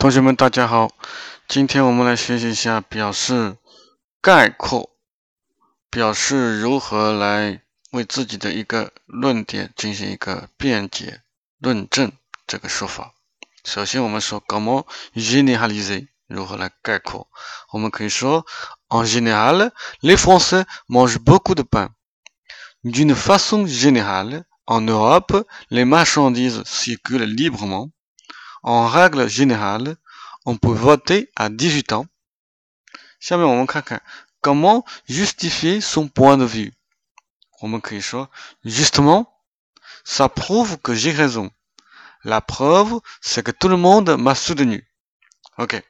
同学们，大家好，今天我们来学习一下表示概括，表示如何来为自己的一个论点进行一个辩解、论证这个说法。首先，我们说 comment généraliser，如何来概括？我们可以说，en général, les Français mangent beaucoup de pain. D'une façon générale, en Europe, les marchandises circulent librement. En règle générale, on peut voter à 18 ans. comment justifier son point de vue? Justement, ça prouve que j'ai raison. La preuve, c'est que tout le monde m'a soutenu. Ok.